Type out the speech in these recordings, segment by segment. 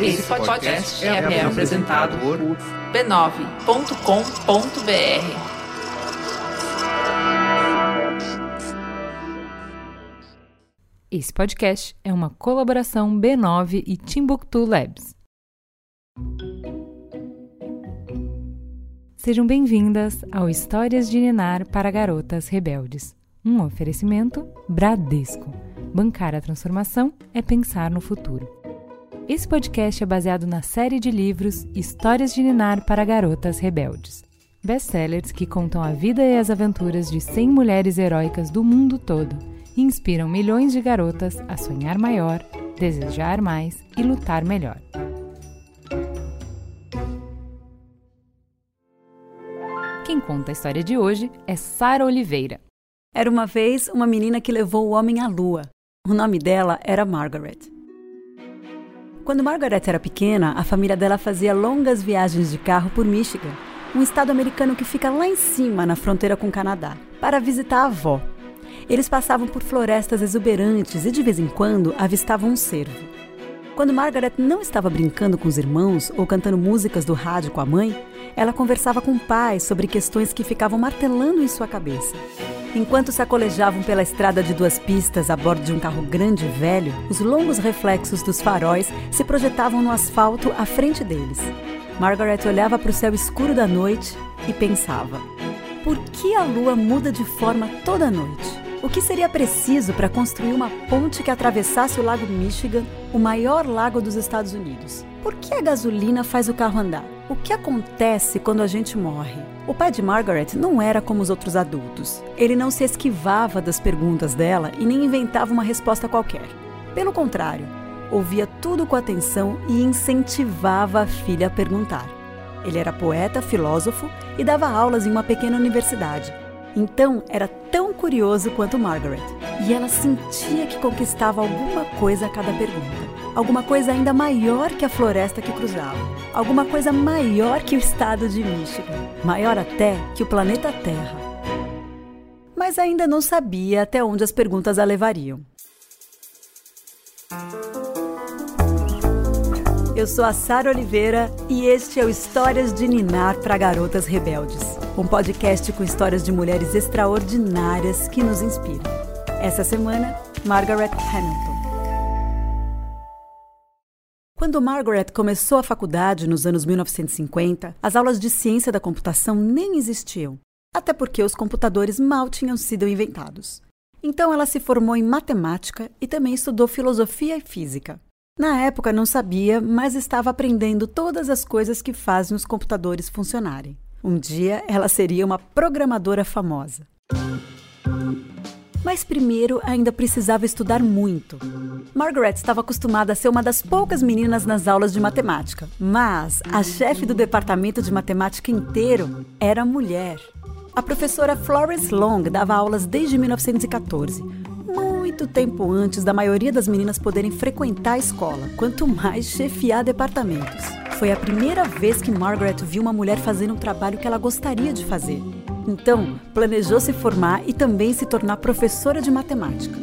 Esse podcast é, é apresentado por b9.com.br. Esse podcast é uma colaboração B9 e Timbuktu Labs. Sejam bem-vindas ao Histórias de Ninar para Garotas Rebeldes. Um oferecimento Bradesco. Bancar a transformação é pensar no futuro. Esse podcast é baseado na série de livros Histórias de Ninar para Garotas Rebeldes. Best-sellers que contam a vida e as aventuras de 100 mulheres heróicas do mundo todo e inspiram milhões de garotas a sonhar maior, desejar mais e lutar melhor. Quem conta a história de hoje é Sara Oliveira. Era uma vez uma menina que levou o homem à lua. O nome dela era Margaret. Quando Margaret era pequena, a família dela fazia longas viagens de carro por Michigan, um estado americano que fica lá em cima, na fronteira com o Canadá, para visitar a avó. Eles passavam por florestas exuberantes e de vez em quando avistavam um cervo. Quando Margaret não estava brincando com os irmãos ou cantando músicas do rádio com a mãe, ela conversava com o pai sobre questões que ficavam martelando em sua cabeça. Enquanto sacolejavam pela estrada de duas pistas a bordo de um carro grande e velho, os longos reflexos dos faróis se projetavam no asfalto à frente deles. Margaret olhava para o céu escuro da noite e pensava: por que a lua muda de forma toda noite? O que seria preciso para construir uma ponte que atravessasse o Lago Michigan, o maior lago dos Estados Unidos? Por que a gasolina faz o carro andar? O que acontece quando a gente morre? O pai de Margaret não era como os outros adultos. Ele não se esquivava das perguntas dela e nem inventava uma resposta qualquer. Pelo contrário, ouvia tudo com atenção e incentivava a filha a perguntar. Ele era poeta, filósofo e dava aulas em uma pequena universidade. Então era tão curioso quanto Margaret, e ela sentia que conquistava alguma coisa a cada pergunta alguma coisa ainda maior que a floresta que cruzava, alguma coisa maior que o estado de Michigan, maior até que o planeta Terra. Mas ainda não sabia até onde as perguntas a levariam. Eu sou a Sara Oliveira e este é o Histórias de Ninar para Garotas Rebeldes, um podcast com histórias de mulheres extraordinárias que nos inspiram. Essa semana, Margaret Hamilton. Quando Margaret começou a faculdade nos anos 1950, as aulas de ciência da computação nem existiam, até porque os computadores mal tinham sido inventados. Então ela se formou em matemática e também estudou filosofia e física. Na época não sabia, mas estava aprendendo todas as coisas que fazem os computadores funcionarem. Um dia ela seria uma programadora famosa. Mas primeiro ainda precisava estudar muito. Margaret estava acostumada a ser uma das poucas meninas nas aulas de matemática, mas a chefe do departamento de matemática inteiro era mulher. A professora Florence Long dava aulas desde 1914, muito tempo antes da maioria das meninas poderem frequentar a escola, quanto mais chefiar departamentos. Foi a primeira vez que Margaret viu uma mulher fazendo um trabalho que ela gostaria de fazer. Então, planejou se formar e também se tornar professora de matemática.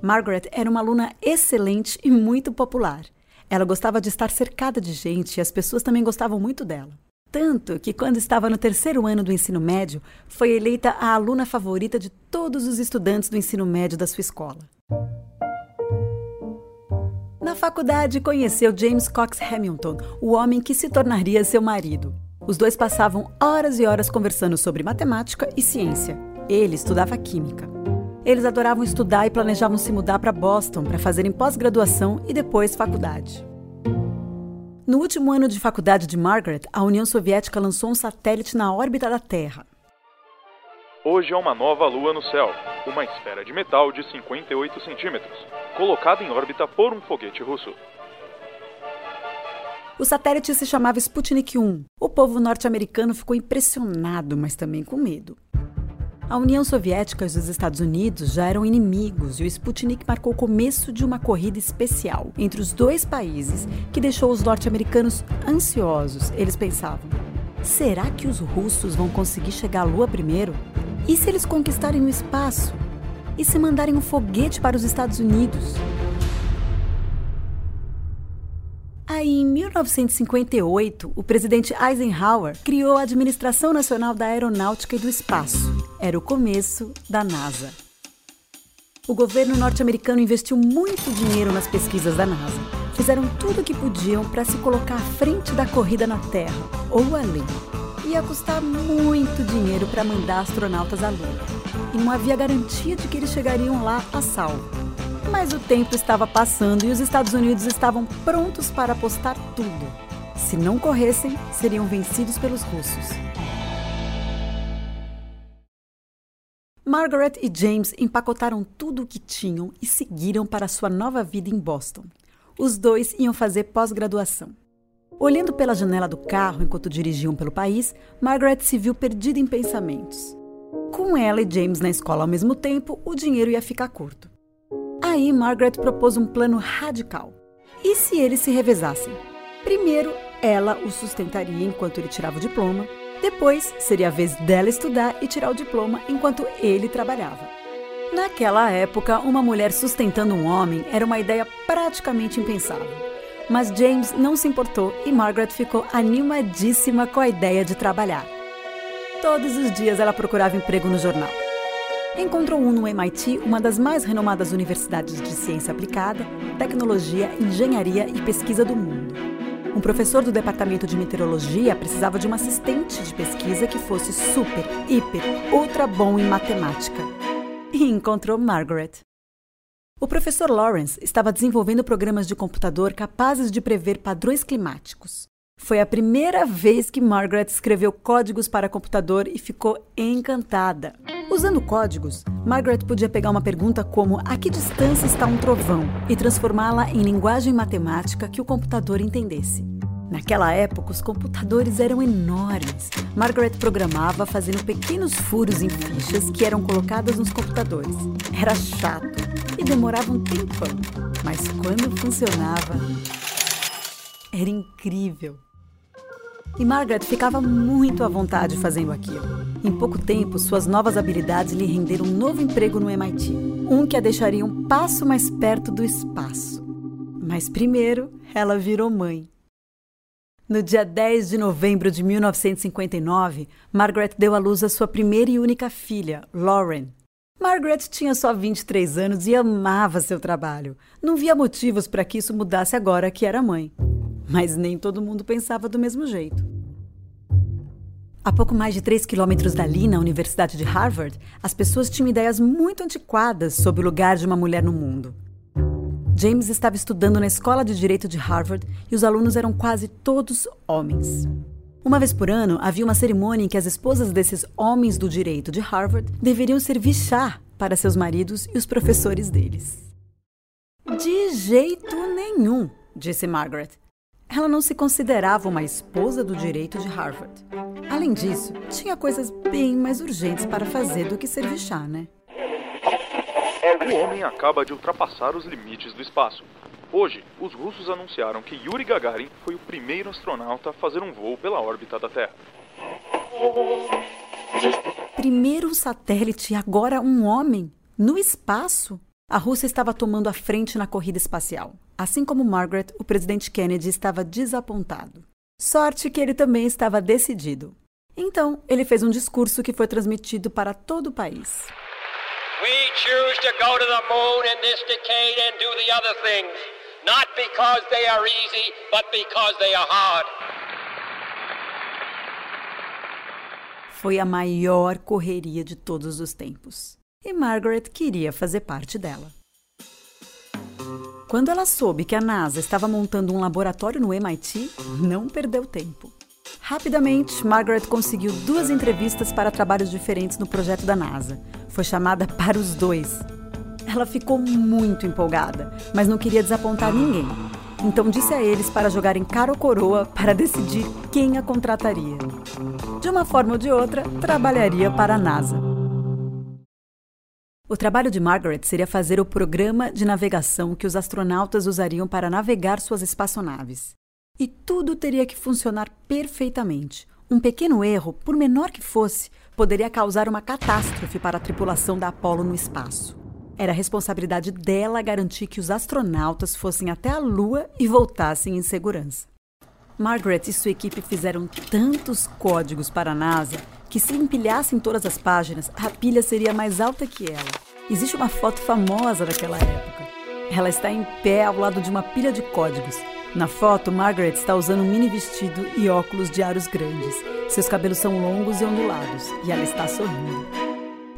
Margaret era uma aluna excelente e muito popular. Ela gostava de estar cercada de gente e as pessoas também gostavam muito dela. Tanto que, quando estava no terceiro ano do ensino médio, foi eleita a aluna favorita de todos os estudantes do ensino médio da sua escola. Na faculdade, conheceu James Cox Hamilton, o homem que se tornaria seu marido. Os dois passavam horas e horas conversando sobre matemática e ciência. Ele estudava química. Eles adoravam estudar e planejavam se mudar para Boston para fazerem pós-graduação e depois faculdade. No último ano de faculdade de Margaret, a União Soviética lançou um satélite na órbita da Terra. Hoje é uma nova lua no céu, uma esfera de metal de 58 centímetros, colocada em órbita por um foguete russo. O satélite se chamava Sputnik 1. O povo norte-americano ficou impressionado, mas também com medo. A União Soviética e os Estados Unidos já eram inimigos e o Sputnik marcou o começo de uma corrida especial entre os dois países que deixou os norte-americanos ansiosos. Eles pensavam: será que os russos vão conseguir chegar à Lua primeiro? E se eles conquistarem o espaço? E se mandarem um foguete para os Estados Unidos? Aí, em 1958, o presidente Eisenhower criou a Administração Nacional da Aeronáutica e do Espaço. Era o começo da NASA. O governo norte-americano investiu muito dinheiro nas pesquisas da NASA. Fizeram tudo o que podiam para se colocar à frente da corrida na Terra, ou além. Ia custar muito dinheiro para mandar astronautas à Lua. E não havia garantia de que eles chegariam lá a salvo. Mas o tempo estava passando e os Estados Unidos estavam prontos para apostar tudo. Se não corressem, seriam vencidos pelos russos. Margaret e James empacotaram tudo o que tinham e seguiram para sua nova vida em Boston. Os dois iam fazer pós-graduação. Olhando pela janela do carro enquanto dirigiam pelo país, Margaret se viu perdida em pensamentos. Com ela e James na escola ao mesmo tempo, o dinheiro ia ficar curto. Aí Margaret propôs um plano radical. E se eles se revezassem? Primeiro, ela o sustentaria enquanto ele tirava o diploma. Depois, seria a vez dela estudar e tirar o diploma enquanto ele trabalhava. Naquela época, uma mulher sustentando um homem era uma ideia praticamente impensável. Mas James não se importou e Margaret ficou animadíssima com a ideia de trabalhar. Todos os dias ela procurava emprego no jornal. Encontrou um no MIT, uma das mais renomadas universidades de ciência aplicada, tecnologia, engenharia e pesquisa do mundo. Um professor do departamento de meteorologia precisava de um assistente de pesquisa que fosse super, hiper, ultra bom em matemática. E encontrou Margaret. O professor Lawrence estava desenvolvendo programas de computador capazes de prever padrões climáticos. Foi a primeira vez que Margaret escreveu códigos para computador e ficou encantada. Usando códigos, Margaret podia pegar uma pergunta como a que distância está um trovão e transformá-la em linguagem matemática que o computador entendesse. Naquela época, os computadores eram enormes. Margaret programava fazendo pequenos furos em fichas que eram colocadas nos computadores. Era chato e demorava um tempão, mas quando funcionava, era incrível. E Margaret ficava muito à vontade fazendo aquilo. Em pouco tempo, suas novas habilidades lhe renderam um novo emprego no MIT, um que a deixaria um passo mais perto do espaço. Mas primeiro, ela virou mãe. No dia 10 de novembro de 1959, Margaret deu à luz a sua primeira e única filha, Lauren. Margaret tinha só 23 anos e amava seu trabalho. Não via motivos para que isso mudasse agora que era mãe. Mas nem todo mundo pensava do mesmo jeito. A pouco mais de 3 quilômetros dali, na Universidade de Harvard, as pessoas tinham ideias muito antiquadas sobre o lugar de uma mulher no mundo. James estava estudando na Escola de Direito de Harvard e os alunos eram quase todos homens. Uma vez por ano, havia uma cerimônia em que as esposas desses homens do direito de Harvard deveriam servir chá para seus maridos e os professores deles. De jeito nenhum, disse Margaret. Ela não se considerava uma esposa do direito de Harvard. Além disso, tinha coisas bem mais urgentes para fazer do que servir chá, né? O homem acaba de ultrapassar os limites do espaço. Hoje, os russos anunciaram que Yuri Gagarin foi o primeiro astronauta a fazer um voo pela órbita da Terra. Primeiro satélite e agora um homem? No espaço? A Rússia estava tomando a frente na corrida espacial. Assim como Margaret, o presidente Kennedy estava desapontado. Sorte que ele também estava decidido. Então, ele fez um discurso que foi transmitido para todo o país. We choose to go to the moon in this decade and do the other things, not because they are easy, but because they are hard. Foi a maior correria de todos os tempos e Margaret queria fazer parte dela. Quando ela soube que a NASA estava montando um laboratório no MIT, não perdeu tempo. Rapidamente, Margaret conseguiu duas entrevistas para trabalhos diferentes no projeto da NASA. Foi chamada para os dois. Ela ficou muito empolgada, mas não queria desapontar ninguém. Então disse a eles para jogarem cara ou coroa para decidir quem a contrataria. De uma forma ou de outra, trabalharia para a NASA. O trabalho de Margaret seria fazer o programa de navegação que os astronautas usariam para navegar suas espaçonaves. E tudo teria que funcionar perfeitamente. Um pequeno erro, por menor que fosse, poderia causar uma catástrofe para a tripulação da Apollo no espaço. Era responsabilidade dela garantir que os astronautas fossem até a Lua e voltassem em segurança. Margaret e sua equipe fizeram tantos códigos para a NASA que, se empilhassem todas as páginas, a pilha seria mais alta que ela. Existe uma foto famosa daquela época. Ela está em pé ao lado de uma pilha de códigos. Na foto, Margaret está usando um mini vestido e óculos de aros grandes. Seus cabelos são longos e ondulados, e ela está sorrindo.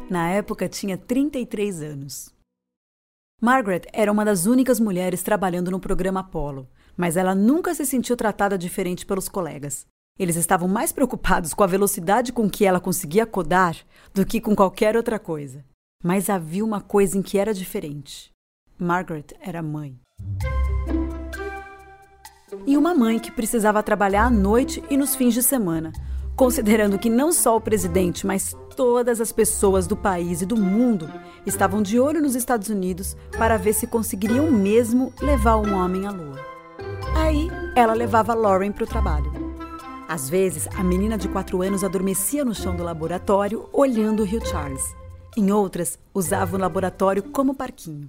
Na época, tinha 33 anos. Margaret era uma das únicas mulheres trabalhando no programa Apollo mas ela nunca se sentiu tratada diferente pelos colegas. Eles estavam mais preocupados com a velocidade com que ela conseguia codar do que com qualquer outra coisa. Mas havia uma coisa em que era diferente. Margaret era mãe. E uma mãe que precisava trabalhar à noite e nos fins de semana, considerando que não só o presidente, mas todas as pessoas do país e do mundo estavam de olho nos Estados Unidos para ver se conseguiriam mesmo levar um homem à lua. Aí, ela levava Lauren para o trabalho. Às vezes, a menina de 4 anos adormecia no chão do laboratório, olhando o Rio Charles. Em outras, usava o laboratório como parquinho.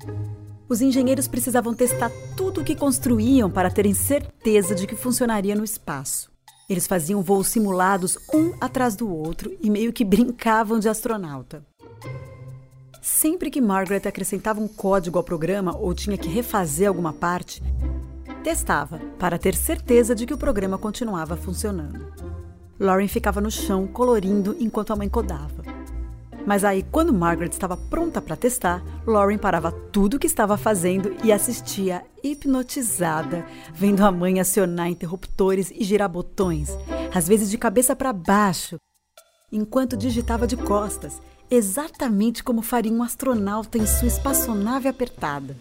Os engenheiros precisavam testar tudo o que construíam para terem certeza de que funcionaria no espaço. Eles faziam voos simulados um atrás do outro e meio que brincavam de astronauta. Sempre que Margaret acrescentava um código ao programa ou tinha que refazer alguma parte, Testava, para ter certeza de que o programa continuava funcionando. Lauren ficava no chão colorindo enquanto a mãe codava. Mas aí, quando Margaret estava pronta para testar, Lauren parava tudo o que estava fazendo e assistia hipnotizada, vendo a mãe acionar interruptores e girar botões, às vezes de cabeça para baixo, enquanto digitava de costas, exatamente como faria um astronauta em sua espaçonave apertada.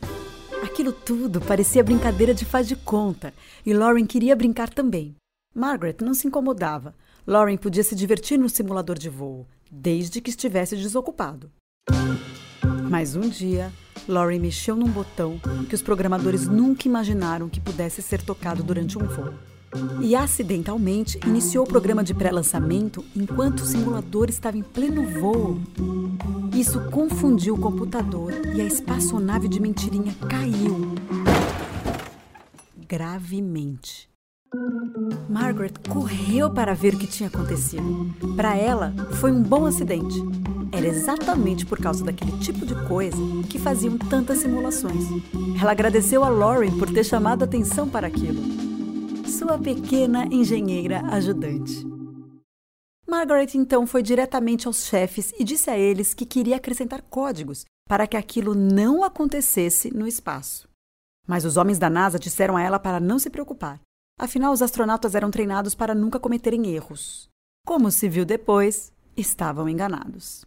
Aquilo tudo parecia brincadeira de faz de conta, e Lauren queria brincar também. Margaret não se incomodava. Lauren podia se divertir no simulador de voo, desde que estivesse desocupado. Mas um dia, Lauren mexeu num botão que os programadores nunca imaginaram que pudesse ser tocado durante um voo. E acidentalmente iniciou o programa de pré-lançamento enquanto o simulador estava em pleno voo. Isso confundiu o computador e a espaçonave de mentirinha caiu. Gravemente. Margaret correu para ver o que tinha acontecido. Para ela, foi um bom acidente. Era exatamente por causa daquele tipo de coisa que faziam tantas simulações. Ela agradeceu a Lauren por ter chamado atenção para aquilo. Sua pequena engenheira ajudante. Margaret então foi diretamente aos chefes e disse a eles que queria acrescentar códigos para que aquilo não acontecesse no espaço. Mas os homens da NASA disseram a ela para não se preocupar. Afinal, os astronautas eram treinados para nunca cometerem erros. Como se viu depois, estavam enganados.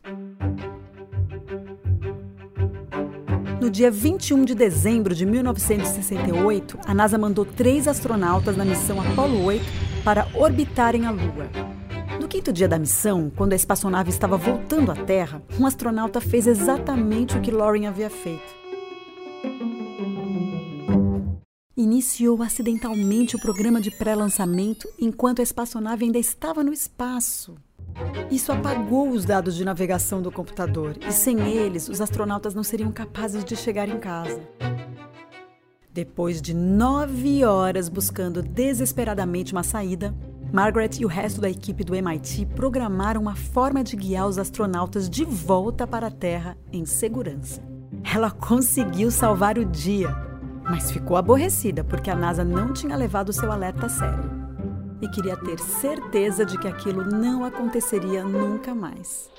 No dia 21 de dezembro de 1968, a NASA mandou três astronautas na missão Apollo 8 para orbitarem a Lua. No quinto dia da missão, quando a espaçonave estava voltando à Terra, um astronauta fez exatamente o que Lauren havia feito. Iniciou acidentalmente o programa de pré-lançamento enquanto a espaçonave ainda estava no espaço. Isso apagou os dados de navegação do computador e, sem eles, os astronautas não seriam capazes de chegar em casa. Depois de nove horas buscando desesperadamente uma saída, Margaret e o resto da equipe do MIT programaram uma forma de guiar os astronautas de volta para a Terra em segurança. Ela conseguiu salvar o dia, mas ficou aborrecida porque a NASA não tinha levado seu alerta a sério e queria ter certeza de que aquilo não aconteceria nunca mais.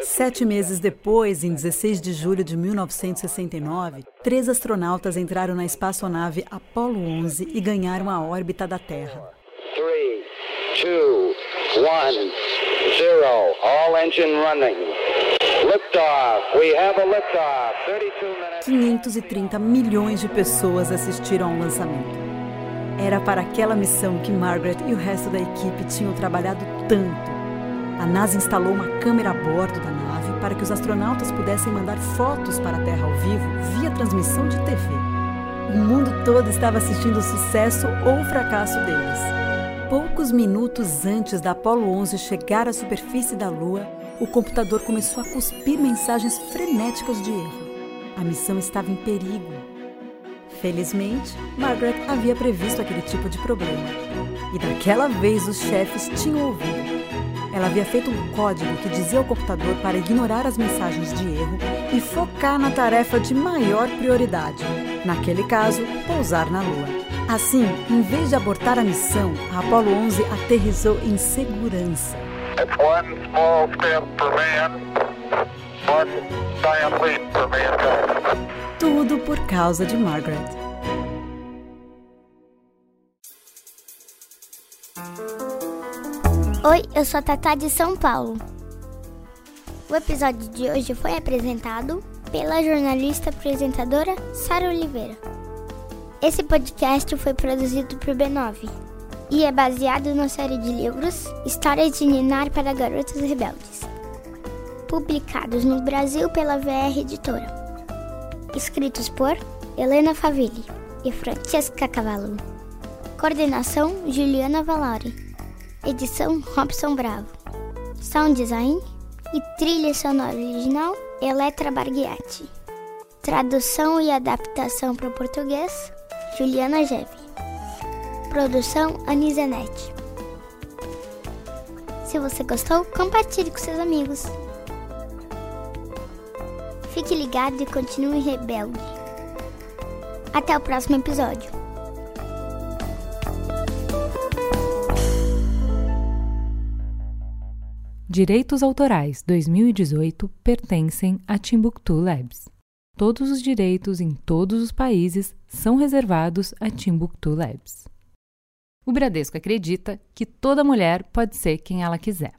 Sete meses depois, em 16 de julho de 1969, três astronautas entraram na espaçonave Apollo 11 e ganharam a órbita da Terra. 3, 2, 1, 0, all engine running. Liftoff. We have a liftoff. 530 milhões de pessoas assistiram ao lançamento. Era para aquela missão que Margaret e o resto da equipe tinham trabalhado tanto. A NASA instalou uma câmera a bordo da nave para que os astronautas pudessem mandar fotos para a Terra ao vivo via transmissão de TV. O mundo todo estava assistindo o sucesso ou o fracasso deles. Poucos minutos antes da Apollo 11 chegar à superfície da Lua, o computador começou a cuspir mensagens frenéticas de erro. A missão estava em perigo. Felizmente, Margaret havia previsto aquele tipo de problema. E daquela vez os chefes tinham ouvido. Ela havia feito um código que dizia ao computador para ignorar as mensagens de erro e focar na tarefa de maior prioridade. Naquele caso, pousar na Lua. Assim, em vez de abortar a missão, a Apollo 11 aterrissou em segurança. Tudo por causa de Margaret. Oi, eu sou a Tatá de São Paulo. O episódio de hoje foi apresentado pela jornalista apresentadora Sara Oliveira. Esse podcast foi produzido por B9 e é baseado na série de livros Histórias de Ninar para Garotas Rebeldes, publicados no Brasil pela VR Editora. Escritos por Helena Favilli e Francesca Cavallo. Coordenação Juliana Valori. Edição Robson Bravo. Sound design e trilha sonora original Eletra Barghiati. Tradução e adaptação para o português Juliana Geve. Produção Anizenete. Se você gostou, compartilhe com seus amigos. Fique ligado e continue rebelde. Até o próximo episódio. Direitos Autorais 2018 pertencem a Timbuktu Labs. Todos os direitos em todos os países são reservados a Timbuktu Labs. O Bradesco acredita que toda mulher pode ser quem ela quiser.